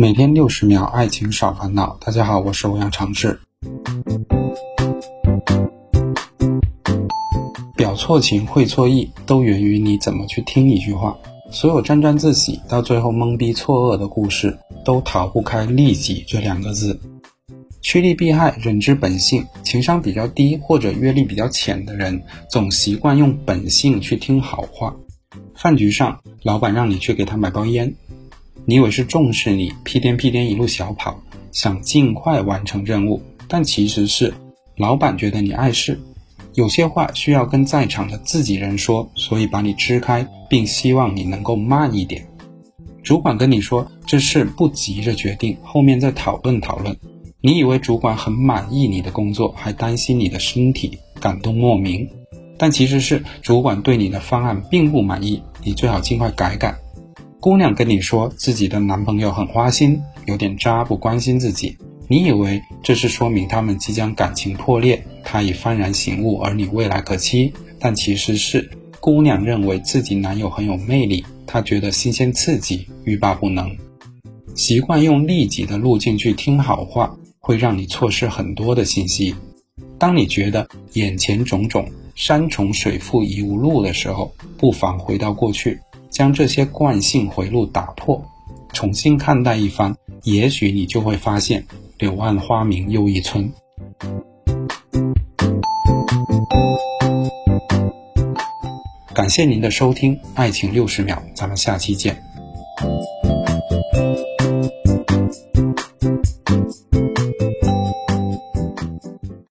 每天六十秒，爱情少烦恼。大家好，我是欧阳长志。表错情，会错意，都源于你怎么去听一句话。所有沾沾自喜到最后懵逼错愕的故事，都逃不开“利己”这两个字。趋利避害，人之本性。情商比较低或者阅历比较浅的人，总习惯用本性去听好话。饭局上，老板让你去给他买包烟，你以为是重视你，屁颠屁颠一路小跑，想尽快完成任务，但其实是老板觉得你碍事，有些话需要跟在场的自己人说，所以把你支开，并希望你能够慢一点。主管跟你说这事不急着决定，后面再讨论讨论。你以为主管很满意你的工作，还担心你的身体，感动莫名，但其实是主管对你的方案并不满意，你最好尽快改改。姑娘跟你说自己的男朋友很花心，有点渣，不关心自己，你以为这是说明他们即将感情破裂，他已幡然醒悟，而你未来可期，但其实是姑娘认为自己男友很有魅力，她觉得新鲜刺激，欲罢不能，习惯用利己的路径去听好话。会让你错失很多的信息。当你觉得眼前种种山重水复疑无路的时候，不妨回到过去，将这些惯性回路打破，重新看待一番，也许你就会发现柳暗花明又一村。感谢您的收听，《爱情六十秒》，咱们下期见。